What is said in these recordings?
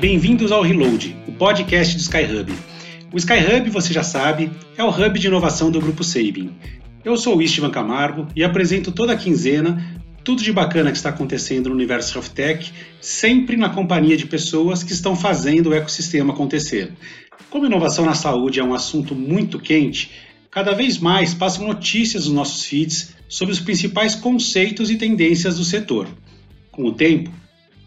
Bem-vindos ao Reload, o podcast do Skyhub. O Skyhub, você já sabe, é o hub de inovação do Grupo Sabin. Eu sou o Istvan Camargo e apresento toda quinzena tudo de bacana que está acontecendo no universo Health Tech, sempre na companhia de pessoas que estão fazendo o ecossistema acontecer. Como inovação na saúde é um assunto muito quente, cada vez mais passam notícias nos nossos feeds sobre os principais conceitos e tendências do setor. Com o tempo,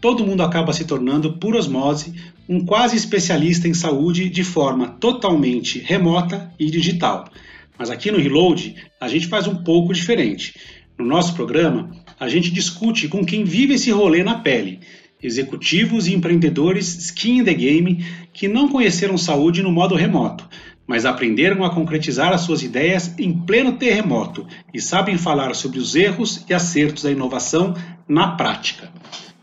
todo mundo acaba se tornando, por osmose, um quase especialista em saúde de forma totalmente remota e digital. Mas aqui no Reload, a gente faz um pouco diferente. No nosso programa, a gente discute com quem vive esse rolê na pele, executivos e empreendedores skin in the game que não conheceram saúde no modo remoto, mas aprenderam a concretizar as suas ideias em pleno terremoto e sabem falar sobre os erros e acertos da inovação na prática.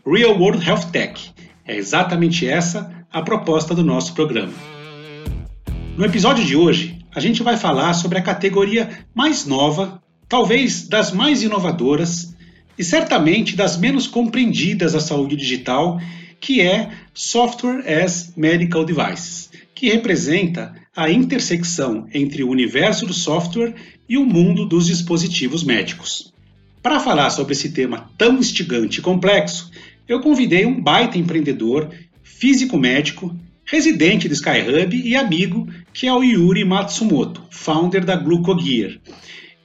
Real World Health Tech é exatamente essa a proposta do nosso programa. No episódio de hoje, a gente vai falar sobre a categoria mais nova talvez das mais inovadoras e certamente das menos compreendidas da saúde digital, que é Software as Medical Devices, que representa a intersecção entre o universo do software e o mundo dos dispositivos médicos. Para falar sobre esse tema tão instigante e complexo, eu convidei um baita empreendedor, físico médico, residente do Skyhub e amigo, que é o Yuri Matsumoto, founder da Glucogear.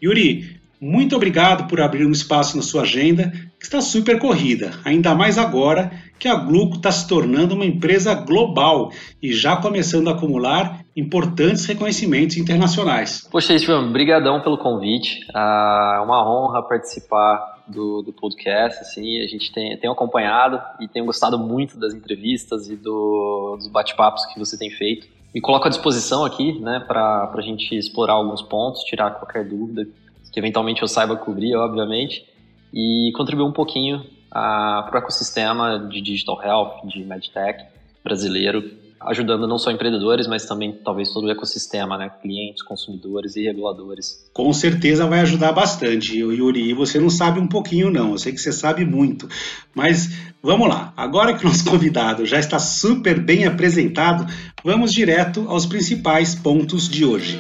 Yuri, muito obrigado por abrir um espaço na sua agenda, que está super corrida, ainda mais agora que a Gluco está se tornando uma empresa global e já começando a acumular importantes reconhecimentos internacionais. Poxa, Estevam, brigadão pelo convite. É uma honra participar do, do podcast. Assim, a gente tem, tem acompanhado e tenho gostado muito das entrevistas e do, dos bate-papos que você tem feito. Me coloco à disposição aqui né, para a gente explorar alguns pontos, tirar qualquer dúvida que eventualmente eu saiba cobrir, obviamente, e contribuir um pouquinho para o ecossistema de digital health, de medtech brasileiro, ajudando não só empreendedores, mas também talvez todo o ecossistema, né? clientes, consumidores e reguladores. Com certeza vai ajudar bastante, Yuri. E você não sabe um pouquinho, não. Eu sei que você sabe muito. Mas vamos lá. Agora que o nosso convidado já está super bem apresentado, vamos direto aos principais pontos de hoje.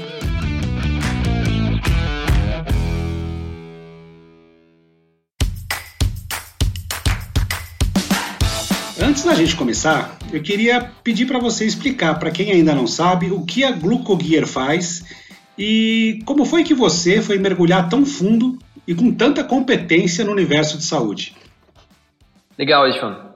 Da gente começar, eu queria pedir para você explicar para quem ainda não sabe o que a Glucogear faz e como foi que você foi mergulhar tão fundo e com tanta competência no universo de saúde. Legal, Edson.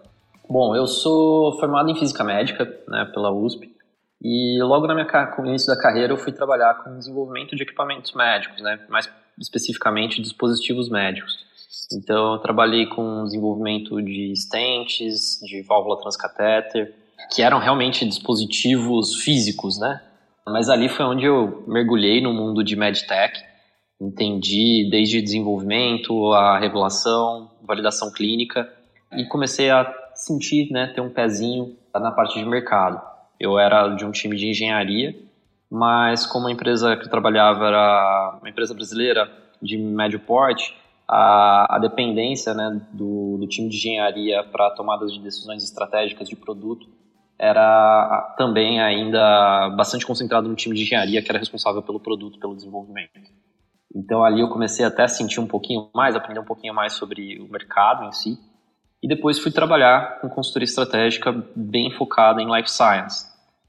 Bom, eu sou formado em física médica né, pela USP e logo na minha, no início da carreira eu fui trabalhar com desenvolvimento de equipamentos médicos, né, mais especificamente dispositivos médicos. Então, eu trabalhei com desenvolvimento de stents, de válvula transcatéter, que eram realmente dispositivos físicos, né? Mas ali foi onde eu mergulhei no mundo de medtech, entendi desde desenvolvimento, a regulação, validação clínica e comecei a sentir, né, ter um pezinho na parte de mercado. Eu era de um time de engenharia, mas como a empresa que eu trabalhava era uma empresa brasileira de médio porte, a, a dependência né, do, do, time de engenharia para tomadas de decisões estratégicas de produto era também ainda bastante concentrado no time de engenharia que era responsável pelo produto, pelo desenvolvimento. Então ali eu comecei até a sentir um pouquinho mais, aprender um pouquinho mais sobre o mercado em si, e depois fui trabalhar com consultoria estratégica bem focada em life science,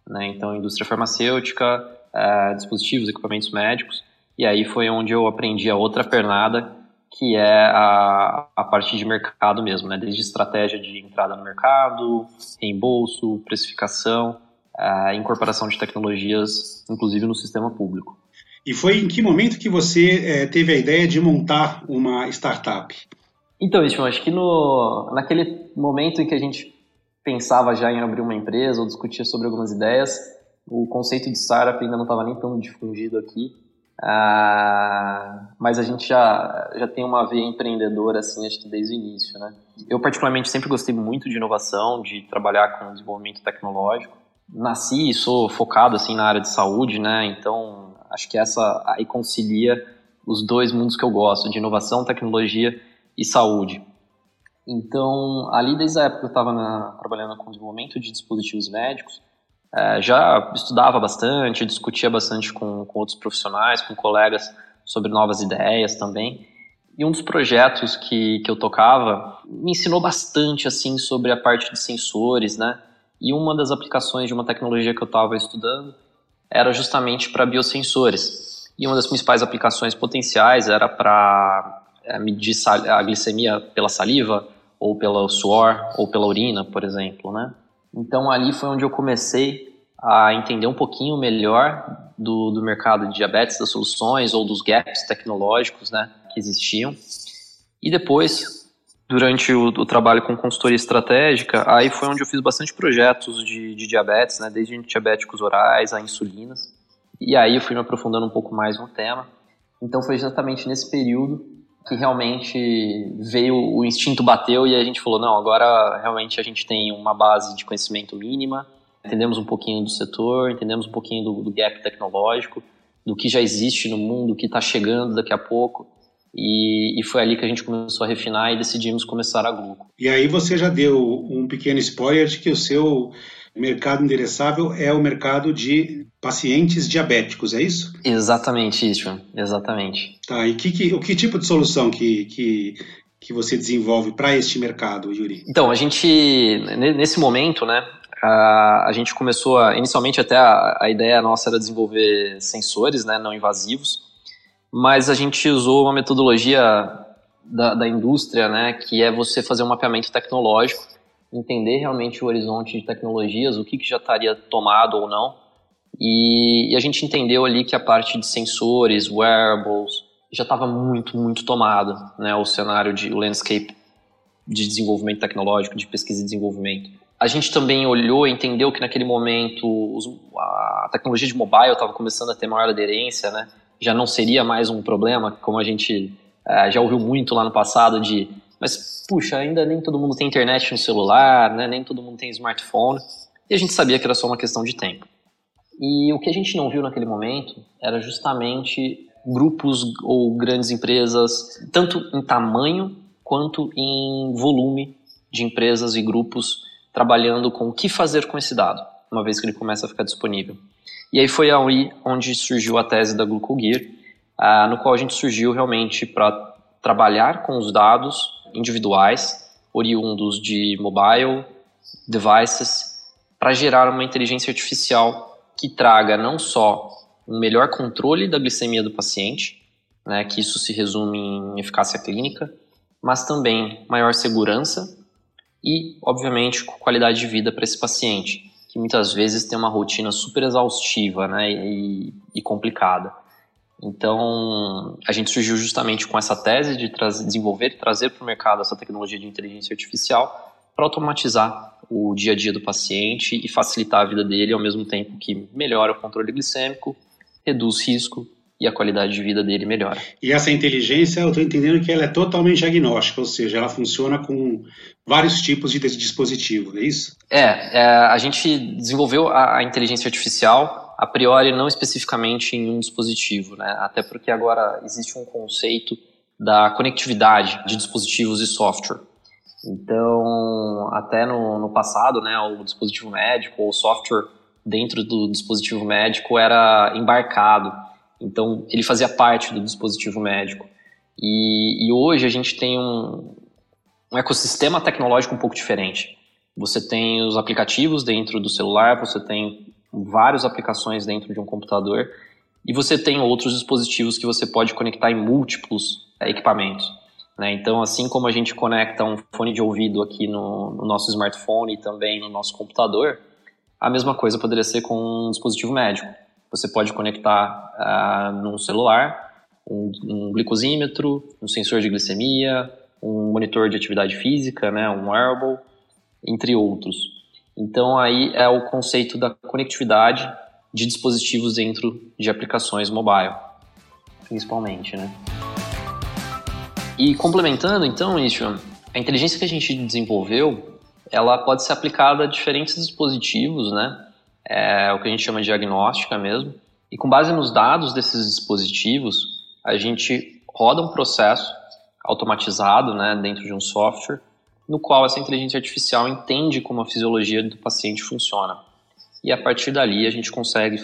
né? então indústria farmacêutica, é, dispositivos, equipamentos médicos, e aí foi onde eu aprendi a outra pernada que é a, a parte de mercado mesmo, né? desde estratégia de entrada no mercado, reembolso, precificação, a incorporação de tecnologias, inclusive no sistema público. E foi em que momento que você é, teve a ideia de montar uma startup? Então, isso, acho que no, naquele momento em que a gente pensava já em abrir uma empresa ou discutia sobre algumas ideias, o conceito de startup ainda não estava nem tão difundido aqui. Ah, mas a gente já, já tem uma veia empreendedora, assim, acho que desde o início, né? Eu, particularmente, sempre gostei muito de inovação, de trabalhar com desenvolvimento tecnológico. Nasci e sou focado, assim, na área de saúde, né? Então, acho que essa aí concilia os dois mundos que eu gosto, de inovação, tecnologia e saúde. Então, ali desde a época que eu estava trabalhando com desenvolvimento de dispositivos médicos, é, já estudava bastante, discutia bastante com, com outros profissionais, com colegas sobre novas ideias também. E um dos projetos que, que eu tocava me ensinou bastante assim sobre a parte de sensores, né? E uma das aplicações de uma tecnologia que eu estava estudando era justamente para biosensores. E uma das principais aplicações potenciais era para é, medir a glicemia pela saliva, ou pelo suor, ou pela urina, por exemplo, né? Então ali foi onde eu comecei a entender um pouquinho melhor do, do mercado de diabetes, das soluções ou dos gaps tecnológicos, né, que existiam. E depois, durante o, o, trabalho com consultoria estratégica, aí foi onde eu fiz bastante projetos de, de diabetes, né, desde diabéticos orais a insulinas. E aí eu fui me aprofundando um pouco mais no tema. Então foi exatamente nesse período que realmente veio o instinto bateu e a gente falou não agora realmente a gente tem uma base de conhecimento mínima entendemos um pouquinho do setor entendemos um pouquinho do, do gap tecnológico do que já existe no mundo que está chegando daqui a pouco e, e, foi ali que a gente começou a refinar e decidimos começar a Gluco. E aí você já deu um pequeno spoiler de que o seu mercado endereçável é o mercado de pacientes diabéticos, é isso? Exatamente isso, exatamente. Tá, e que, que, o que tipo de solução que, que, que você desenvolve para este mercado, Yuri? Então, a gente, nesse momento, né, a, a gente começou, a, inicialmente até a, a ideia nossa era desenvolver sensores, né, não invasivos, mas a gente usou uma metodologia da, da indústria, né, que é você fazer um mapeamento tecnológico entender realmente o horizonte de tecnologias, o que, que já estaria tomado ou não. E, e, a gente entendeu ali que a parte de sensores, wearables, já estava muito, muito tomado, né, o cenário de o landscape de desenvolvimento tecnológico, de pesquisa e desenvolvimento. A gente também olhou entendeu que naquele momento os, a tecnologia de mobile estava começando a ter maior aderência, né? Já não seria mais um problema, como a gente é, já ouviu muito lá no passado de mas, puxa, ainda nem todo mundo tem internet no celular, né? nem todo mundo tem smartphone, e a gente sabia que era só uma questão de tempo. E o que a gente não viu naquele momento era justamente grupos ou grandes empresas, tanto em tamanho quanto em volume de empresas e grupos trabalhando com o que fazer com esse dado, uma vez que ele começa a ficar disponível. E aí foi aí onde surgiu a tese da GlucoGear, ah, no qual a gente surgiu realmente para trabalhar com os dados individuais, oriundos de mobile devices, para gerar uma inteligência artificial que traga não só um melhor controle da glicemia do paciente, né, que isso se resume em eficácia clínica, mas também maior segurança e, obviamente, qualidade de vida para esse paciente, que muitas vezes tem uma rotina super exaustiva né, e, e complicada. Então, a gente surgiu justamente com essa tese de desenvolver e trazer para o mercado essa tecnologia de inteligência artificial para automatizar o dia a dia do paciente e facilitar a vida dele ao mesmo tempo que melhora o controle glicêmico, reduz risco e a qualidade de vida dele melhora. E essa inteligência, eu estou entendendo que ela é totalmente agnóstica, ou seja, ela funciona com vários tipos de dispositivo, é isso? É, é a gente desenvolveu a, a inteligência artificial a priori não especificamente em um dispositivo, né? Até porque agora existe um conceito da conectividade de dispositivos e software. Então, até no, no passado, né, o dispositivo médico ou o software dentro do dispositivo médico era embarcado. Então, ele fazia parte do dispositivo médico. E, e hoje a gente tem um, um ecossistema tecnológico um pouco diferente. Você tem os aplicativos dentro do celular, você tem várias aplicações dentro de um computador e você tem outros dispositivos que você pode conectar em múltiplos é, equipamentos. Né? Então, assim como a gente conecta um fone de ouvido aqui no, no nosso smartphone e também no nosso computador, a mesma coisa poderia ser com um dispositivo médico. Você pode conectar uh, num celular um, um, glicosímetro, um sensor de glicemia, um monitor de atividade física, né, um wearable, entre outros. Então aí é o conceito da conectividade de dispositivos dentro de aplicações mobile, principalmente, né? E complementando então isso, a inteligência que a gente desenvolveu, ela pode ser aplicada a diferentes dispositivos, né? É o que a gente chama de diagnóstica mesmo. E com base nos dados desses dispositivos, a gente roda um processo automatizado, né, dentro de um software no qual essa inteligência artificial entende como a fisiologia do paciente funciona. E a partir dali a gente consegue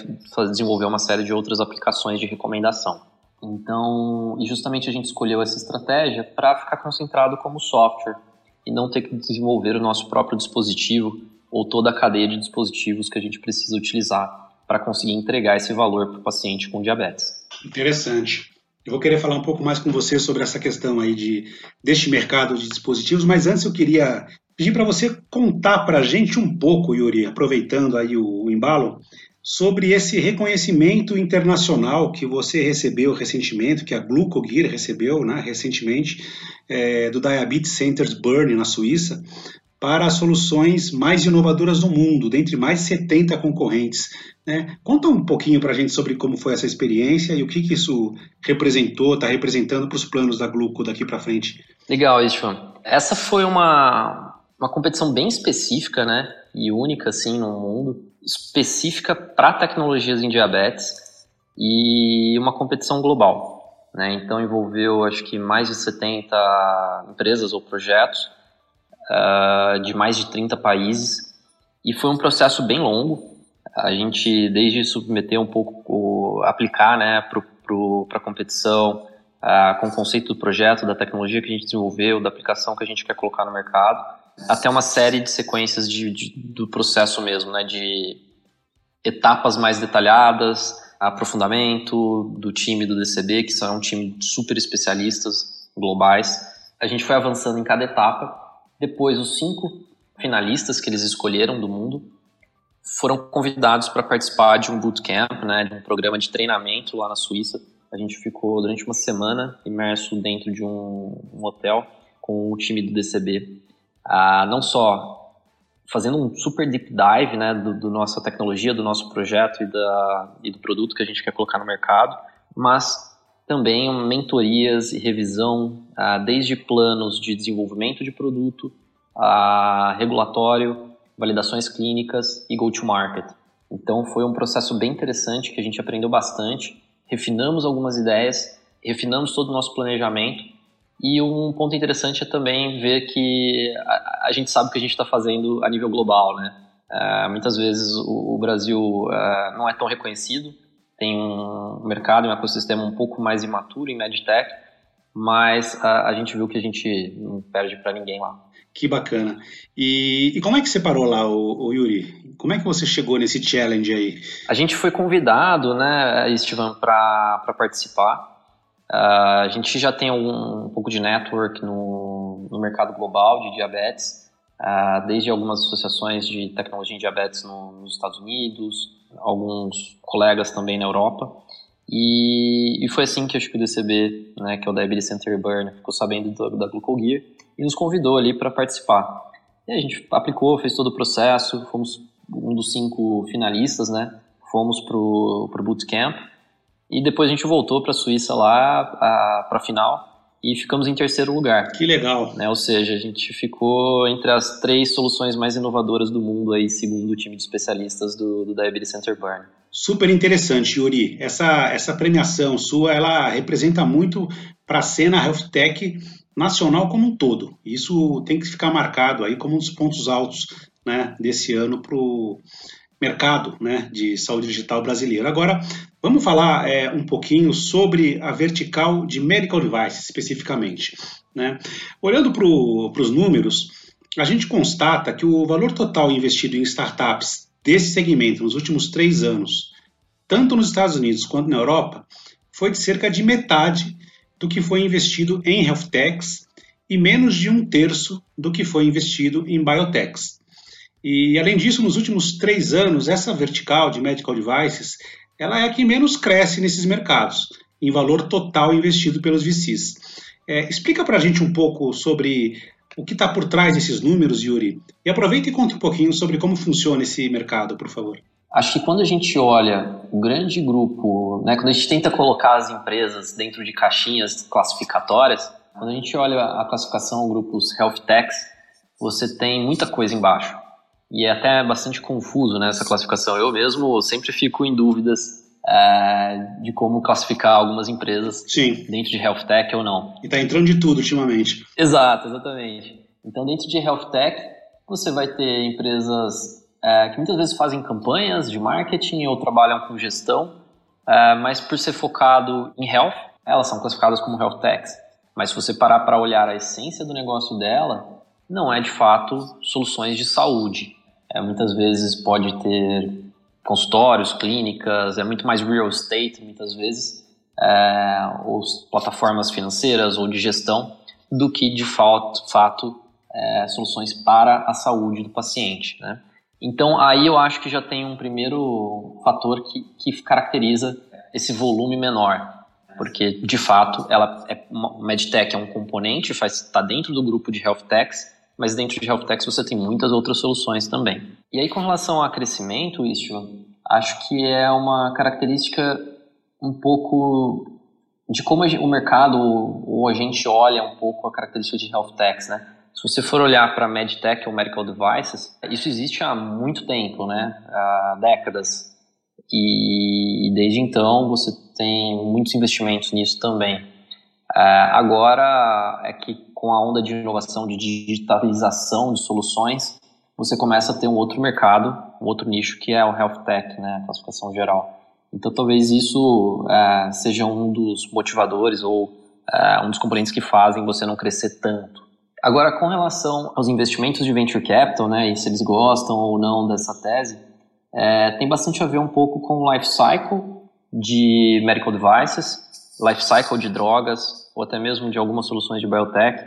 desenvolver uma série de outras aplicações de recomendação. Então, e justamente a gente escolheu essa estratégia para ficar concentrado como software e não ter que desenvolver o nosso próprio dispositivo ou toda a cadeia de dispositivos que a gente precisa utilizar para conseguir entregar esse valor para o paciente com diabetes. Interessante. Eu vou querer falar um pouco mais com você sobre essa questão aí de, deste mercado de dispositivos, mas antes eu queria pedir para você contar para a gente um pouco, Yuri, aproveitando aí o, o embalo, sobre esse reconhecimento internacional que você recebeu recentemente, que a Glucogear recebeu né, recentemente, é, do Diabetes Centers Bern, na Suíça, para as soluções mais inovadoras do mundo, dentre mais de 70 concorrentes. Né? Conta um pouquinho para a gente sobre como foi essa experiência e o que, que isso representou, está representando para os planos da Gluco daqui para frente. Legal, Istvan. Essa foi uma, uma competição bem específica né? e única assim, no mundo, específica para tecnologias em diabetes e uma competição global. Né? Então envolveu acho que mais de 70 empresas ou projetos uh, de mais de 30 países e foi um processo bem longo a gente desde submeter um pouco, aplicar né, para a competição, uh, com o conceito do projeto, da tecnologia que a gente desenvolveu, da aplicação que a gente quer colocar no mercado, até uma série de sequências de, de, do processo mesmo, né, de etapas mais detalhadas, aprofundamento do time do DCB, que são um time super especialistas globais. A gente foi avançando em cada etapa. Depois, os cinco finalistas que eles escolheram do mundo foram convidados para participar de um bootcamp, né, de um programa de treinamento lá na Suíça. A gente ficou durante uma semana imerso dentro de um, um hotel com o time do DCB, ah, não só fazendo um super deep dive né, do, do, nossa tecnologia, do nosso projeto e, da, e do produto que a gente quer colocar no mercado, mas também mentorias e revisão, ah, desde planos de desenvolvimento de produto, a regulatório, validações clínicas e go-to-market. Então foi um processo bem interessante que a gente aprendeu bastante, refinamos algumas ideias, refinamos todo o nosso planejamento e um ponto interessante é também ver que a, a gente sabe o que a gente está fazendo a nível global, né? Uh, muitas vezes o, o Brasil uh, não é tão reconhecido, tem um mercado, um ecossistema um pouco mais imaturo em medtech, mas a, a gente viu que a gente não perde para ninguém lá. Que bacana. E, e, como é que você parou lá, o, o, Yuri? Como é que você chegou nesse challenge aí? A gente foi convidado, né, Estevam, para participar. Uh, a gente já tem um, um pouco de network no, no, mercado global de diabetes, uh, desde algumas associações de tecnologia em diabetes no, nos Estados Unidos, alguns colegas também na Europa. E, e, foi assim que acho que o DCB, né, que é o Diabetes Center Burn, ficou sabendo do, da Glucogear e nos convidou ali para participar. E a gente aplicou, fez todo o processo, fomos um dos cinco finalistas, né? Fomos pro, pro bootcamp e depois a gente voltou para a Suíça lá para a final e ficamos em terceiro lugar. Que legal. Né? Ou seja, a gente ficou entre as três soluções mais inovadoras do mundo aí, segundo o time de especialistas do, do Diabetes Center Burn. Super interessante, Yuri. Essa, essa premiação sua, ela representa muito para a cena health tech nacional como um todo. Isso tem que ficar marcado aí como um dos pontos altos né, desse ano para o mercado né, de saúde digital brasileiro. Agora, vamos falar é, um pouquinho sobre a vertical de medical devices, especificamente. Né? Olhando para os números, a gente constata que o valor total investido em startups desse segmento nos últimos três anos, tanto nos Estados Unidos quanto na Europa, foi de cerca de metade do que foi investido em health techs e menos de um terço do que foi investido em biotechs. E, além disso, nos últimos três anos, essa vertical de medical devices ela é a que menos cresce nesses mercados, em valor total investido pelos VCs. É, explica para a gente um pouco sobre o que está por trás desses números, Yuri, e aproveita e conta um pouquinho sobre como funciona esse mercado, por favor. Acho que quando a gente olha o grande grupo, né, quando a gente tenta colocar as empresas dentro de caixinhas classificatórias, quando a gente olha a classificação grupos health techs, você tem muita coisa embaixo. E é até bastante confuso né, essa classificação. Eu mesmo sempre fico em dúvidas é, de como classificar algumas empresas Sim. dentro de health tech ou não. E está entrando de tudo ultimamente. Exato, exatamente. Então, dentro de health tech, você vai ter empresas é, que muitas vezes fazem campanhas de marketing ou trabalham com gestão, é, mas por ser focado em health, elas são classificadas como health techs. Mas se você parar para olhar a essência do negócio dela, não é de fato soluções de saúde. É, muitas vezes pode ter consultórios, clínicas, é muito mais real estate, muitas vezes, é, ou plataformas financeiras ou de gestão, do que de fato, fato é, soluções para a saúde do paciente. Né? Então, aí eu acho que já tem um primeiro fator que, que caracteriza esse volume menor, porque de fato ela é uma medtech é um componente, está dentro do grupo de health techs, mas dentro de health techs você tem muitas outras soluções também. E aí com relação a crescimento, isso acho que é uma característica um pouco de como o mercado ou a gente olha um pouco a característica de health techs, né? Se você for olhar para medtech ou medical devices, isso existe há muito tempo, né? Há décadas. E, desde então você tem muitos investimentos nisso também. É, agora é que com a onda de inovação, de digitalização de soluções, você começa a ter um outro mercado, um outro nicho que é o health tech, né, a classificação geral. Então talvez isso é, seja um dos motivadores ou é, um dos componentes que fazem você não crescer tanto. Agora, com relação aos investimentos de venture capital, né, e se eles gostam ou não dessa tese, é, tem bastante a ver um pouco com o life cycle de medical devices, life cycle de drogas, ou até mesmo de algumas soluções de biotech,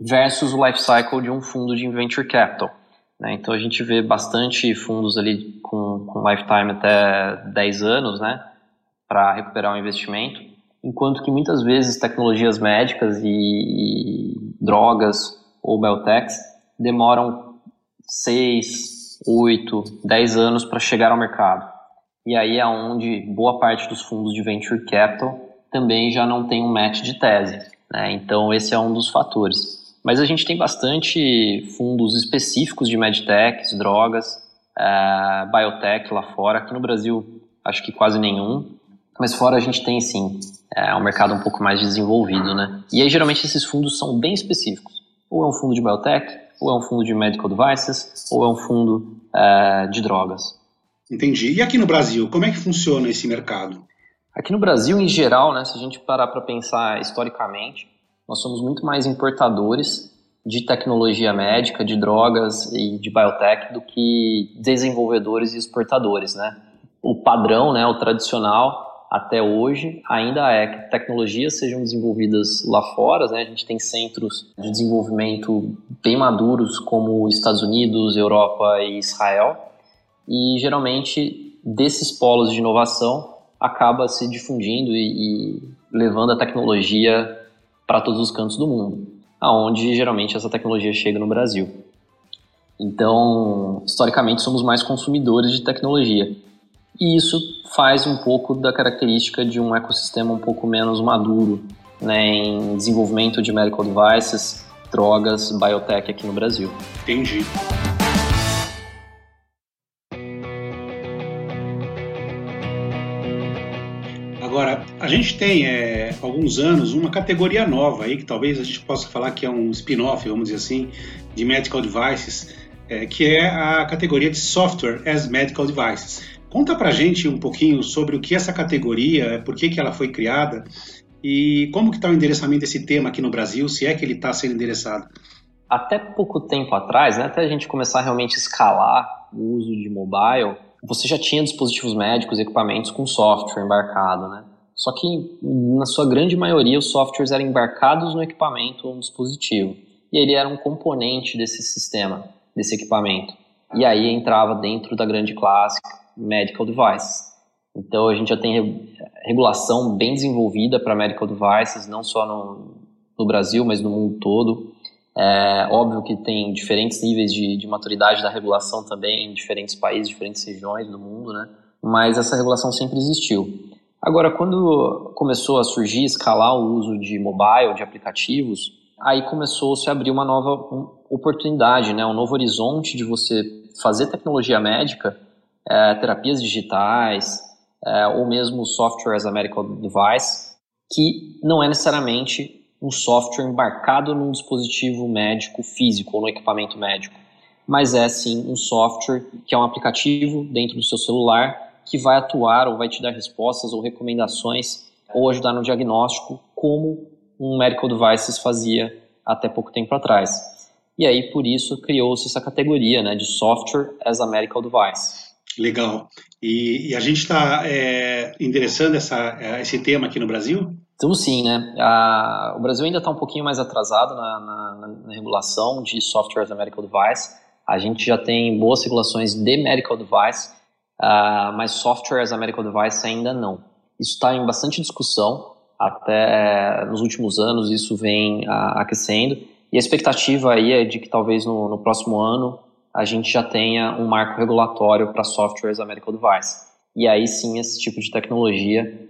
versus o life cycle de um fundo de venture capital. Né? Então a gente vê bastante fundos ali com, com lifetime até 10 anos, né, para recuperar o investimento, enquanto que muitas vezes tecnologias médicas e, e drogas ou biotechs demoram 6, 8, 10 anos para chegar ao mercado. E aí é onde boa parte dos fundos de venture capital também já não tem um match de tese. Né? Então esse é um dos fatores. Mas a gente tem bastante fundos específicos de medtechs, drogas, uh, biotech lá fora. Aqui no Brasil, acho que quase nenhum. Mas fora a gente tem sim, é um mercado um pouco mais desenvolvido, né? E aí geralmente esses fundos são bem específicos. Ou é um fundo de biotech, ou é um fundo de medical devices, ou é um fundo uh, de drogas. Entendi. E aqui no Brasil, como é que funciona esse mercado? Aqui no Brasil, em geral, né, se a gente parar para pensar historicamente, nós somos muito mais importadores de tecnologia médica, de drogas e de biotech do que desenvolvedores e exportadores, né? O padrão, né, o tradicional até hoje ainda é que tecnologias sejam desenvolvidas lá fora, né? A gente tem centros de desenvolvimento bem maduros como Estados Unidos, Europa e Israel. E geralmente desses polos de inovação acaba se difundindo e, e levando a tecnologia para todos os cantos do mundo, aonde geralmente essa tecnologia chega no Brasil. Então, historicamente, somos mais consumidores de tecnologia. E isso faz um pouco da característica de um ecossistema um pouco menos maduro né, em desenvolvimento de medical devices, drogas, biotech aqui no Brasil. Entendi. Agora, a gente tem é, alguns anos uma categoria nova aí, que talvez a gente possa falar que é um spin-off, vamos dizer assim, de medical devices, é, que é a categoria de software as medical devices. Conta pra gente um pouquinho sobre o que é essa categoria, por que, que ela foi criada e como que está o endereçamento desse tema aqui no Brasil, se é que ele está sendo endereçado. Até pouco tempo atrás, né, até a gente começar a realmente escalar o uso de mobile, você já tinha dispositivos médicos, equipamentos com software embarcado, né? Só que, na sua grande maioria, os softwares eram embarcados no equipamento ou no dispositivo. E ele era um componente desse sistema, desse equipamento. E aí entrava dentro da grande classe medical devices. Então, a gente já tem regulação bem desenvolvida para medical devices, não só no, no Brasil, mas no mundo todo. É óbvio que tem diferentes níveis de, de maturidade da regulação também em diferentes países, diferentes regiões do mundo, né? Mas essa regulação sempre existiu. Agora, quando começou a surgir, escalar o uso de mobile, de aplicativos, aí começou a se abrir uma nova oportunidade, né? um novo horizonte de você fazer tecnologia médica, é, terapias digitais, é, ou mesmo software as a medical device, que não é necessariamente um software embarcado num dispositivo médico físico ou no equipamento médico, mas é sim um software que é um aplicativo dentro do seu celular que vai atuar ou vai te dar respostas ou recomendações ou ajudar no diagnóstico, como um medical devices fazia até pouco tempo atrás. E aí, por isso, criou-se essa categoria né, de software as a medical device. Legal. E, e a gente está é, endereçando essa, esse tema aqui no Brasil? Então, sim, né? A, o Brasil ainda está um pouquinho mais atrasado na, na, na, regulação de software as a medical device. A gente já tem boas regulações de medical device, uh, mas software as a medical device ainda não. Isso está em bastante discussão, até nos últimos anos isso vem uh, aquecendo, e a expectativa aí é de que talvez no, no próximo ano a gente já tenha um marco regulatório para software as a medical device. E aí sim esse tipo de tecnologia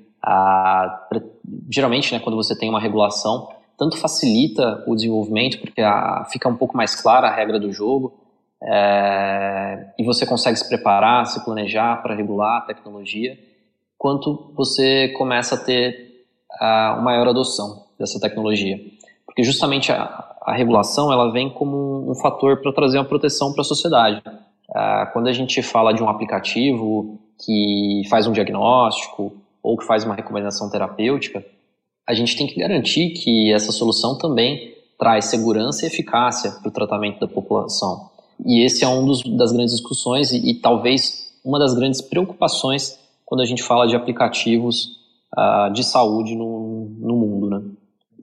geralmente, né, quando você tem uma regulação, tanto facilita o desenvolvimento, porque a, fica um pouco mais clara a regra do jogo, é, e você consegue se preparar, se planejar para regular a tecnologia, quanto você começa a ter a, uma maior adoção dessa tecnologia. Porque justamente a, a regulação ela vem como um fator para trazer uma proteção para a sociedade. É, quando a gente fala de um aplicativo que faz um diagnóstico ou que faz uma recomendação terapêutica, a gente tem que garantir que essa solução também traz segurança e eficácia para o tratamento da população. E esse é um dos, das grandes discussões e, e, talvez uma das grandes preocupações quando a gente fala de aplicativos uh, de saúde no, no mundo, né?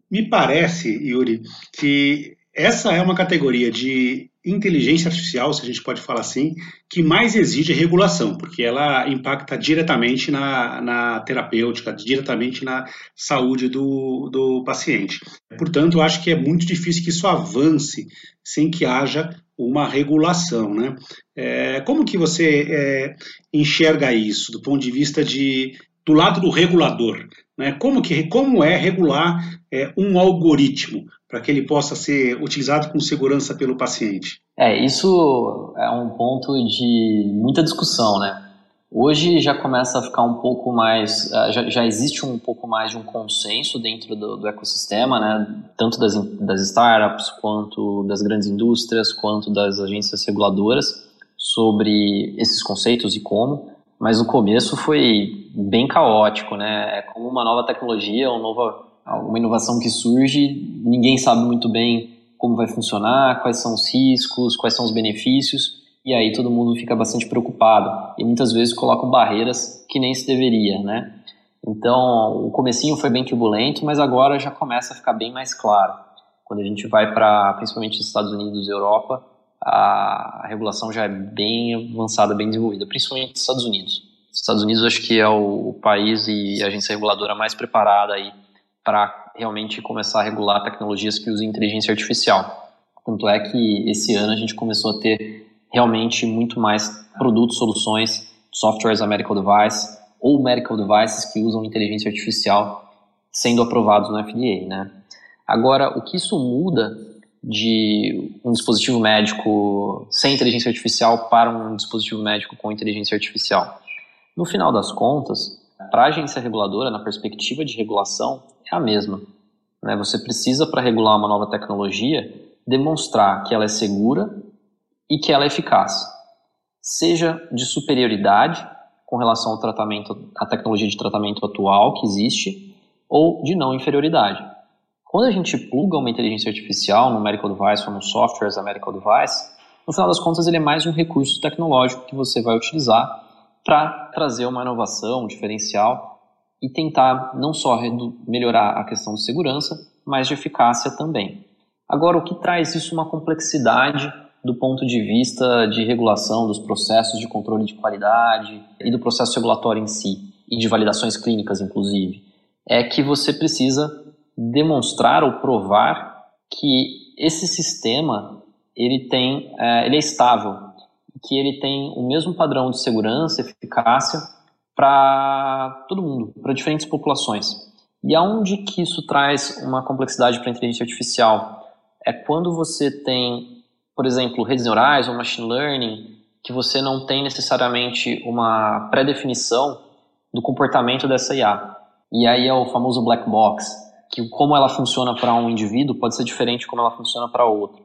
Me parece, Yuri, que essa é uma categoria de inteligência artificial, se a gente pode falar assim, que mais exige regulação, porque ela impacta diretamente na, na terapêutica, diretamente na saúde do, do paciente. Portanto, acho que é muito difícil que isso avance sem que haja uma regulação. Né? É, como que você é, enxerga isso do ponto de vista de do lado do regulador? Né? Como, que, como é regular é, um algoritmo? Para que ele possa ser utilizado com segurança pelo paciente? É, isso é um ponto de muita discussão, né? Hoje já começa a ficar um pouco mais, é, já, já existe um pouco mais de um consenso dentro do, do ecossistema, né? Tanto das, das startups, quanto das grandes indústrias, quanto das agências reguladoras sobre esses conceitos e como. Mas no começo foi bem caótico, né? É como uma nova tecnologia, uma nova uma inovação que surge, ninguém sabe muito bem como vai funcionar, quais são os riscos, quais são os benefícios, e aí todo mundo fica bastante preocupado e muitas vezes colocam barreiras que nem se deveria, né? Então, o comecinho foi bem turbulento, mas agora já começa a ficar bem mais claro. Quando a gente vai para, principalmente os Estados Unidos e Europa, a, regulação já é bem avançada, bem desenvolvida, principalmente nos Estados Unidos. Os Estados Unidos acho que é o país e a agência reguladora mais preparada aí para realmente começar a regular tecnologias que usam inteligência artificial. Tanto é que esse ano a gente começou a ter realmente muito mais produtos, soluções, softwares a medical device ou medical devices que usam inteligência artificial sendo aprovados no FDA, né? Agora, o que isso muda de um dispositivo médico sem inteligência artificial para um dispositivo médico com inteligência artificial? No final das contas, para a agência reguladora, na perspectiva de regulação, é a mesma. Né? Você precisa, para regular uma nova tecnologia, demonstrar que ela é segura e que ela é eficaz. Seja de superioridade com relação ao tratamento, à tecnologia de tratamento atual que existe, ou de não inferioridade. Quando a gente pluga uma inteligência artificial no medical device ou no software as a medical device, no final das contas ele é mais um recurso tecnológico que você vai utilizar para trazer uma inovação, um diferencial e tentar não só melhorar a questão de segurança, mas de eficácia também. Agora, o que traz isso uma complexidade do ponto de vista de regulação dos processos de controle de qualidade e do processo regulatório em si, e de validações clínicas, inclusive, é que você precisa demonstrar ou provar que esse sistema ele tem, é, ele é estável, que ele tem o mesmo padrão de segurança, eficácia para todo mundo, para diferentes populações. E aonde que isso traz uma complexidade para a inteligência artificial? É quando você tem, por exemplo, redes neurais ou machine learning, que você não tem necessariamente uma pré-definição do comportamento dessa IA. E aí é o famoso black box. que como ela funciona para um indivíduo pode ser diferente como ela funciona para outro.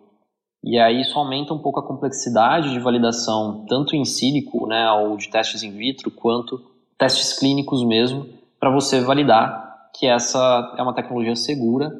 E aí isso aumenta um pouco a complexidade de validação, tanto em sílico, né, ou de testes in vitro, quanto testes clínicos mesmo, para você validar que essa é uma tecnologia segura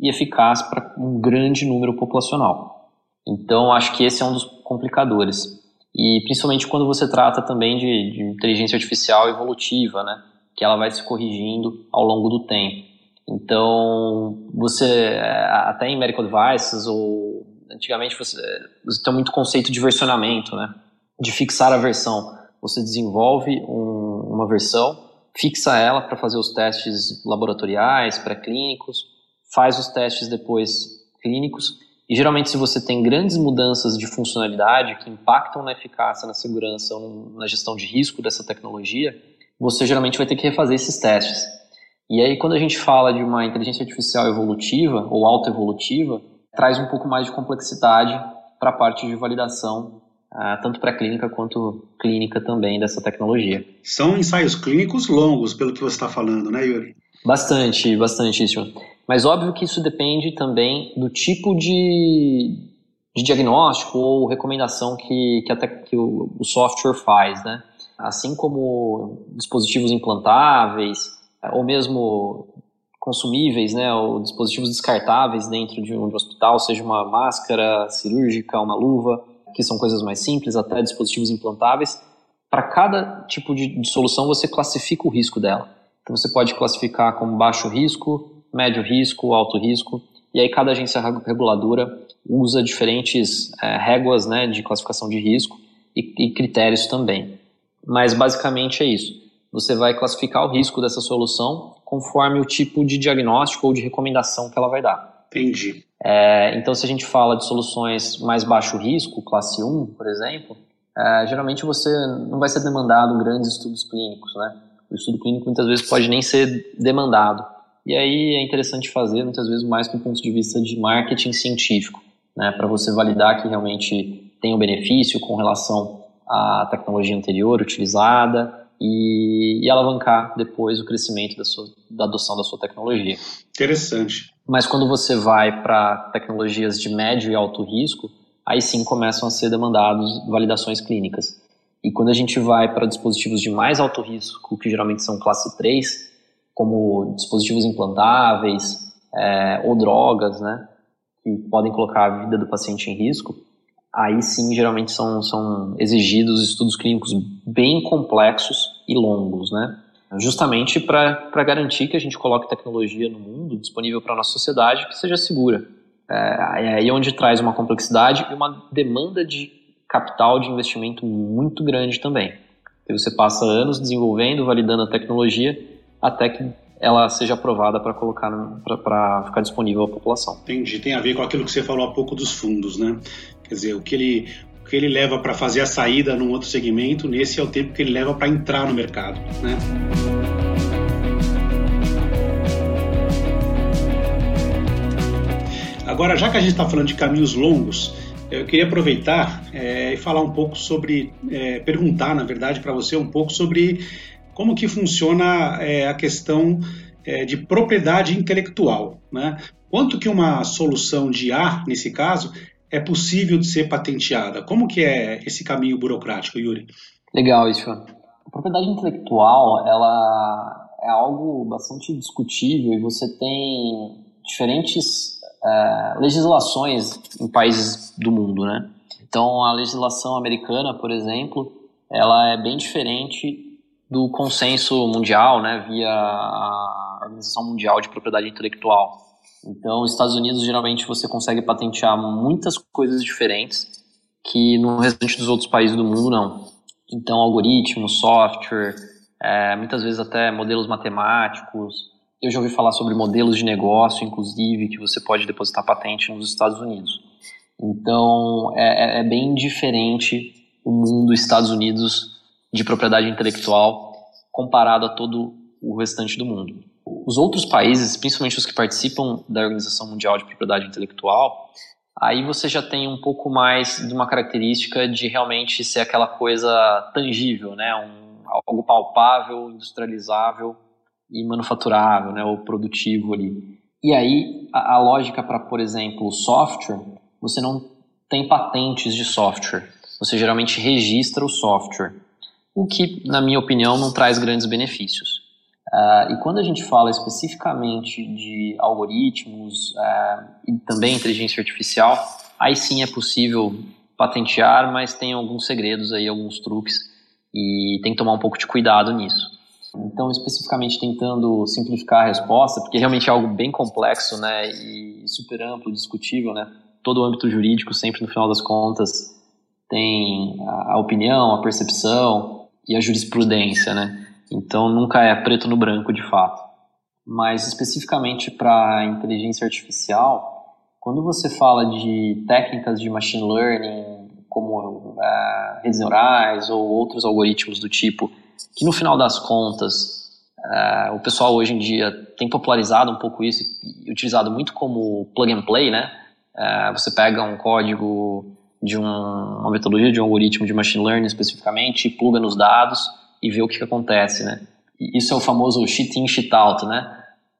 e eficaz para um grande número populacional. Então, acho que esse é um dos complicadores. E principalmente quando você trata também de, de inteligência artificial evolutiva, né, que ela vai se corrigindo ao longo do tempo. Então, você, até em medical devices, ou antigamente você, você tem muito conceito de versionamento, né? De fixar a versão. Você desenvolve um, uma versão, fixa ela para fazer os testes laboratoriais, pré-clínicos, faz os testes depois clínicos. E geralmente, se você tem grandes mudanças de funcionalidade que impactam na eficácia, na segurança ou na gestão de risco dessa tecnologia, você geralmente vai ter que refazer esses testes. E aí, quando a gente fala de uma inteligência artificial evolutiva ou autoevolutiva, traz um pouco mais de complexidade para a parte de validação, uh, tanto pré-clínica quanto clínica também dessa tecnologia. São ensaios clínicos longos, pelo que você está falando, né, Yuri? Bastante, bastante isso. Mas óbvio que isso depende também do tipo de, de diagnóstico ou recomendação que, que, até, que o, o software faz, né? Assim como dispositivos implantáveis, ou mesmo consumíveis, né, ou dispositivos descartáveis dentro de um hospital, seja uma máscara cirúrgica, uma luva, que são coisas mais simples, até dispositivos implantáveis. Para cada tipo de, de solução, você classifica o risco dela. Então, você pode classificar como baixo risco, médio risco, alto risco, e aí cada agência reguladora usa diferentes é, réguas né, de classificação de risco e, e critérios também. Mas basicamente é isso você vai classificar o risco dessa solução conforme o tipo de diagnóstico ou de recomendação que ela vai dar. Entendi. É, então, se a gente fala de soluções mais baixo risco, classe 1, por exemplo, é, geralmente você não vai ser demandado grandes estudos clínicos, né? O estudo clínico muitas vezes pode nem ser demandado. E aí é interessante fazer, muitas vezes, mais do ponto de vista de marketing científico, né? Para você validar que realmente tem um benefício com relação à tecnologia anterior utilizada, e, e alavancar depois o crescimento da, sua, da adoção da sua tecnologia. Interessante. Mas quando você vai para tecnologias de médio e alto risco, aí sim começam a ser demandados validações clínicas. E quando a gente vai para dispositivos de mais alto risco, que geralmente são classe 3, como dispositivos implantáveis é, ou drogas, né, que podem colocar a vida do paciente em risco, aí sim geralmente são, são exigidos estudos clínicos bem complexos e longos, né? Justamente para garantir que a gente coloque tecnologia no mundo disponível para a nossa sociedade que seja segura. É, é aí onde traz uma complexidade e uma demanda de capital de investimento muito grande também. E você passa anos desenvolvendo, validando a tecnologia até que ela seja aprovada para colocar para ficar disponível à população. Entendi. Tem a ver com aquilo que você falou há pouco dos fundos, né? Quer dizer, o que ele, o que ele leva para fazer a saída num outro segmento, nesse é o tempo que ele leva para entrar no mercado, né? Agora, já que a gente está falando de caminhos longos, eu queria aproveitar é, e falar um pouco sobre, é, perguntar, na verdade, para você um pouco sobre como que funciona é, a questão é, de propriedade intelectual, né? Quanto que uma solução de A, nesse caso, é possível de ser patenteada? Como que é esse caminho burocrático, Yuri? Legal, isso. A propriedade intelectual, ela é algo bastante discutível e você tem diferentes é, legislações em países do mundo, né? Então, a legislação americana, por exemplo, ela é bem diferente do consenso mundial, né, via a Organização Mundial de Propriedade Intelectual. Então, nos Estados Unidos, geralmente você consegue patentear muitas coisas diferentes que no restante dos outros países do mundo não. Então, algoritmos, software, é, muitas vezes até modelos matemáticos. Eu já ouvi falar sobre modelos de negócio, inclusive, que você pode depositar patente nos Estados Unidos. Então, é, é, é bem diferente o mundo Estados Unidos de propriedade intelectual comparado a todo o restante do mundo. Os outros países, principalmente os que participam da Organização Mundial de Propriedade Intelectual, aí você já tem um pouco mais de uma característica de realmente ser aquela coisa tangível, né? Um, algo palpável, industrializável e manufaturável, né? Ou produtivo ali. E aí, a, a lógica para, por exemplo, software, você não tem patentes de software. Você geralmente registra o software, o que, na minha opinião, não traz grandes benefícios. Uh, e quando a gente fala especificamente de algoritmos uh, e também inteligência artificial, aí sim é possível patentear, mas tem alguns segredos aí, alguns truques, e tem que tomar um pouco de cuidado nisso. Então, especificamente tentando simplificar a resposta, porque realmente é algo bem complexo, né, e super amplo, discutível, né, todo o âmbito jurídico sempre no final das contas tem a opinião, a percepção e a jurisprudência, né, então nunca é preto no branco de fato. Mas especificamente para inteligência artificial, quando você fala de técnicas de machine learning, como uh, redes neurais ou outros algoritmos do tipo, que no final das contas, uh, o pessoal hoje em dia tem popularizado um pouco isso e utilizado muito como plug and play, né? Uh, você pega um código de um, uma metodologia de um algoritmo de machine learning especificamente, pluga nos dados e vê o que, que acontece, né? Isso é o famoso cheat in, cheat out, né?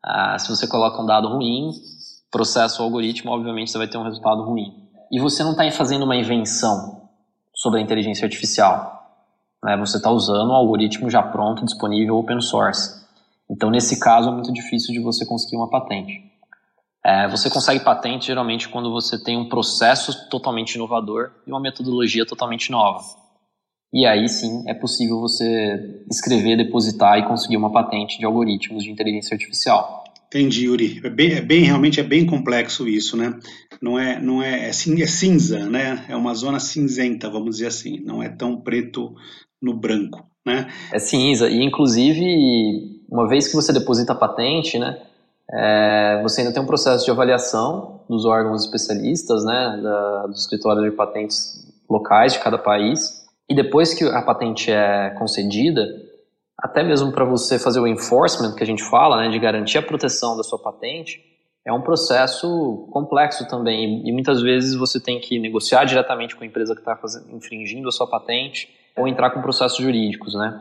Uh, se você coloca um dado ruim, processa o algoritmo, obviamente você vai ter um resultado ruim. E você não está fazendo uma invenção sobre a inteligência artificial né, você está usando um algoritmo já pronto, disponível, open source. Então, nesse caso, é muito difícil de você conseguir uma patente. É, você consegue patente geralmente quando você tem um processo totalmente inovador e uma metodologia totalmente nova. E aí sim é possível você escrever, depositar e conseguir uma patente de algoritmos de inteligência artificial. Entendi, Yuri. É bem, é bem, realmente é bem complexo isso, né? Não é, não é, é, é cinza, né? É uma zona cinzenta, vamos dizer assim. Não é tão preto no branco, né? É cinza e inclusive uma vez que você deposita a patente, né? É, você ainda tem um processo de avaliação dos órgãos especialistas, né? Da, dos escritórios de patentes locais de cada país. E depois que a patente é concedida, até mesmo para você fazer o enforcement que a gente fala, né, de garantir a proteção da sua patente, é um processo complexo também. E muitas vezes você tem que negociar diretamente com a empresa que está infringindo a sua patente ou entrar com processos jurídicos, né?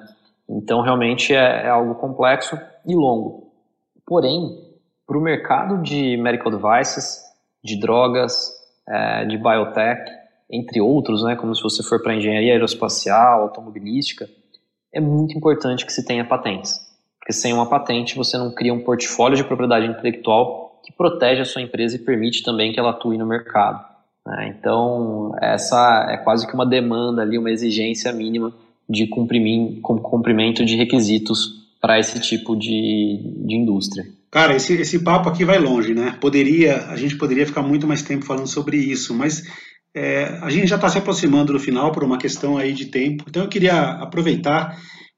Então, realmente é, é algo complexo e longo. Porém, para o mercado de medical devices, de drogas, é, de biotech, entre outros, né, como se você for para engenharia aeroespacial, automobilística, é muito importante que se tenha patentes. Porque sem uma patente você não cria um portfólio de propriedade intelectual que protege a sua empresa e permite também que ela atue no mercado. Né? Então, essa é quase que uma demanda ali, uma exigência mínima de cumprimento de requisitos para esse tipo de, de indústria. Cara, esse, esse papo aqui vai longe, né? Poderia, a gente poderia ficar muito mais tempo falando sobre isso, mas é, a gente já está se aproximando do final por uma questão aí de tempo. Então eu queria aproveitar,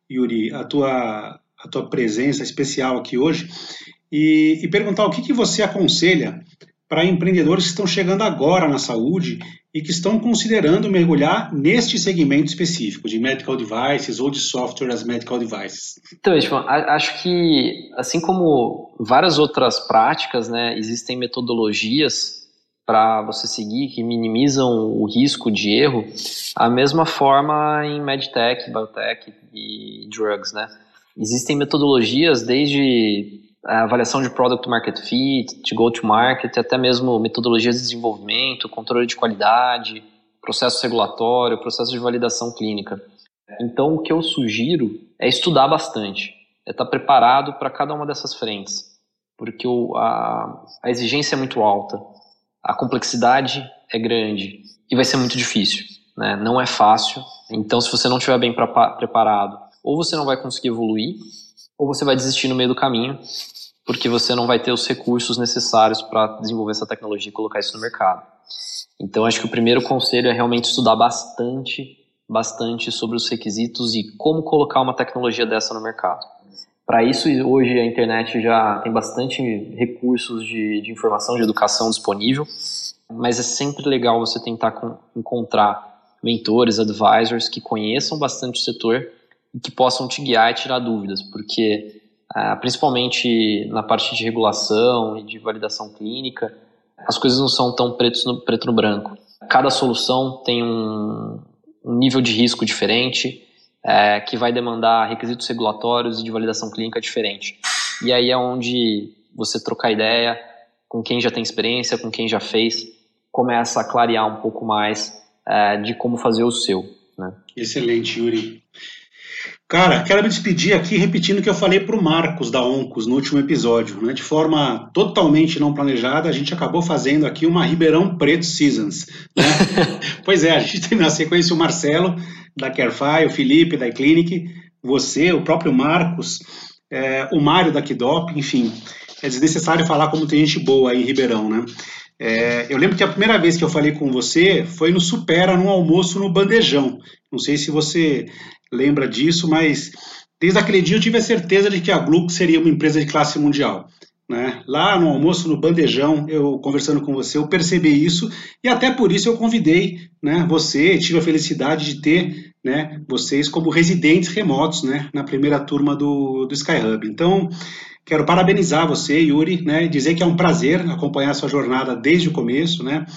Yuri, a tua, a tua presença especial aqui hoje e, e perguntar o que, que você aconselha para empreendedores que estão chegando agora na saúde e que estão considerando mergulhar neste segmento específico de medical devices ou de software as medical devices? Então, Edson, acho que assim como várias outras práticas, né, existem metodologias para você seguir que minimizam o risco de erro, a mesma forma em medtech, biotech e drugs, né? Existem metodologias desde avaliação de product market fit, de go to market, até mesmo metodologias de desenvolvimento, controle de qualidade, processo regulatório, processo de validação clínica. Então, o que eu sugiro é estudar bastante, é estar preparado para cada uma dessas frentes, porque o, a, a exigência é muito alta, a complexidade é grande e vai ser muito difícil, né? não é fácil. Então, se você não estiver bem preparado, ou você não vai conseguir evoluir, ou você vai desistir no meio do caminho, porque você não vai ter os recursos necessários para desenvolver essa tecnologia e colocar isso no mercado. Então, acho que o primeiro conselho é realmente estudar bastante, bastante sobre os requisitos e como colocar uma tecnologia dessa no mercado. Para isso, hoje a internet já tem bastante recursos de, de informação, de educação disponível, mas é sempre legal você tentar com, encontrar mentores, advisors que conheçam bastante o setor que possam te guiar e tirar dúvidas, porque ah, principalmente na parte de regulação e de validação clínica, as coisas não são tão pretos no, preto no branco. Cada solução tem um, um nível de risco diferente, é, que vai demandar requisitos regulatórios e de validação clínica diferente. E aí é onde você trocar ideia com quem já tem experiência, com quem já fez, começa a clarear um pouco mais é, de como fazer o seu. Né? Excelente, Yuri. Cara, quero me despedir aqui repetindo o que eu falei para o Marcos da Oncos no último episódio. Né? De forma totalmente não planejada, a gente acabou fazendo aqui uma Ribeirão Preto Seasons. Né? pois é, a gente tem na sequência o Marcelo, da Carefy, o Felipe, da iClinic, você, o próprio Marcos, é, o Mário da Kidop, enfim. É desnecessário falar como tem gente boa aí em Ribeirão, né? É, eu lembro que a primeira vez que eu falei com você foi no Supera, num almoço no Bandejão. Não sei se você lembra disso, mas desde aquele dia eu tive a certeza de que a Gluck seria uma empresa de classe mundial. Né? Lá no almoço, no bandejão, eu conversando com você, eu percebi isso e até por isso eu convidei né, você, tive a felicidade de ter né, vocês como residentes remotos né, na primeira turma do, do Skyhub. Então, quero parabenizar você, Yuri, né, dizer que é um prazer acompanhar sua jornada desde o começo, né,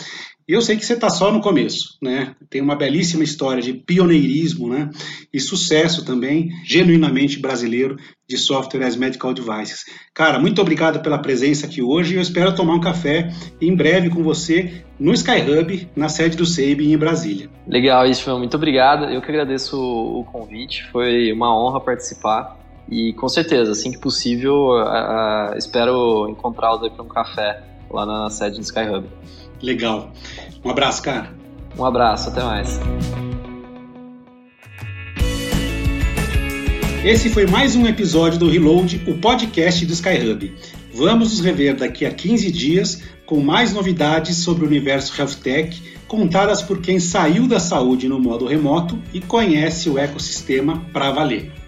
eu sei que você está só no começo, né? Tem uma belíssima história de pioneirismo, né? E sucesso também, genuinamente brasileiro, de software as medical devices. Cara, muito obrigado pela presença aqui hoje. Eu espero tomar um café em breve com você no Skyhub, na sede do SEIB em Brasília. Legal, Istvan, muito obrigado. Eu que agradeço o convite. Foi uma honra participar. E com certeza, assim que possível, uh, espero encontrá-los aí para um café lá na sede do Skyhub. Legal. Um abraço, cara. Um abraço, até mais. Esse foi mais um episódio do Reload, o podcast do Skyhub. Vamos nos rever daqui a 15 dias com mais novidades sobre o universo Health Tech, contadas por quem saiu da saúde no modo remoto e conhece o ecossistema para valer.